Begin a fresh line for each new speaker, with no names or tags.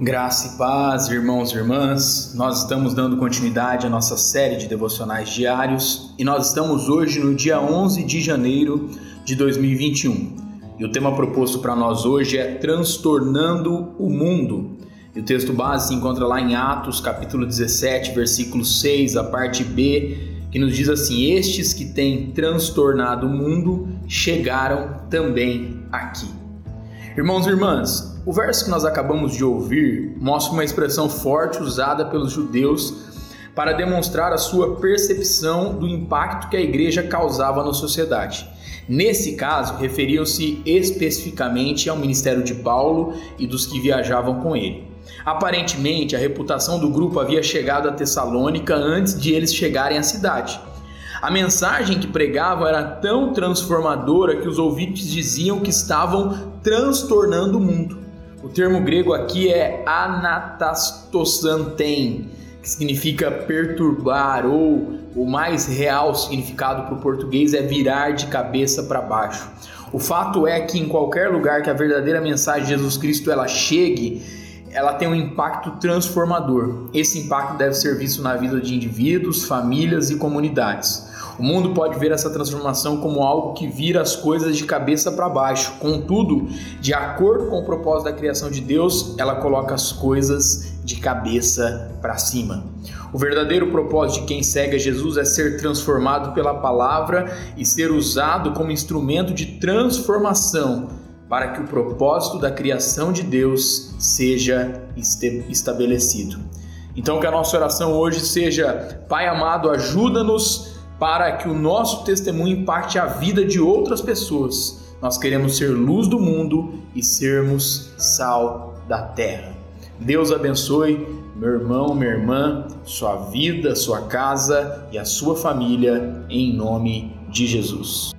Graça e paz, irmãos e irmãs. Nós estamos dando continuidade à nossa série de devocionais diários e nós estamos hoje no dia 11 de janeiro de 2021. E o tema proposto para nós hoje é Transtornando o Mundo. E o texto base se encontra lá em Atos, capítulo 17, versículo 6, a parte B, que nos diz assim: Estes que têm transtornado o mundo chegaram também aqui. Irmãos e irmãs, o verso que nós acabamos de ouvir mostra uma expressão forte usada pelos judeus para demonstrar a sua percepção do impacto que a igreja causava na sociedade. Nesse caso, referiam-se especificamente ao ministério de Paulo e dos que viajavam com ele. Aparentemente, a reputação do grupo havia chegado a Tessalônica antes de eles chegarem à cidade. A mensagem que pregavam era tão transformadora que os ouvintes diziam que estavam transtornando o mundo. O termo grego aqui é anatastosanten, que significa perturbar, ou o mais real significado para o português é virar de cabeça para baixo. O fato é que em qualquer lugar que a verdadeira mensagem de Jesus Cristo ela chegue, ela tem um impacto transformador. Esse impacto deve ser visto na vida de indivíduos, famílias e comunidades. O mundo pode ver essa transformação como algo que vira as coisas de cabeça para baixo. Contudo, de acordo com o propósito da criação de Deus, ela coloca as coisas de cabeça para cima. O verdadeiro propósito de quem segue a Jesus é ser transformado pela palavra e ser usado como instrumento de transformação para que o propósito da criação de Deus seja estabelecido. Então, que a nossa oração hoje seja: Pai amado, ajuda-nos para que o nosso testemunho impacte a vida de outras pessoas. Nós queremos ser luz do mundo e sermos sal da terra. Deus abençoe meu irmão, minha irmã, sua vida, sua casa e a sua família, em nome de Jesus.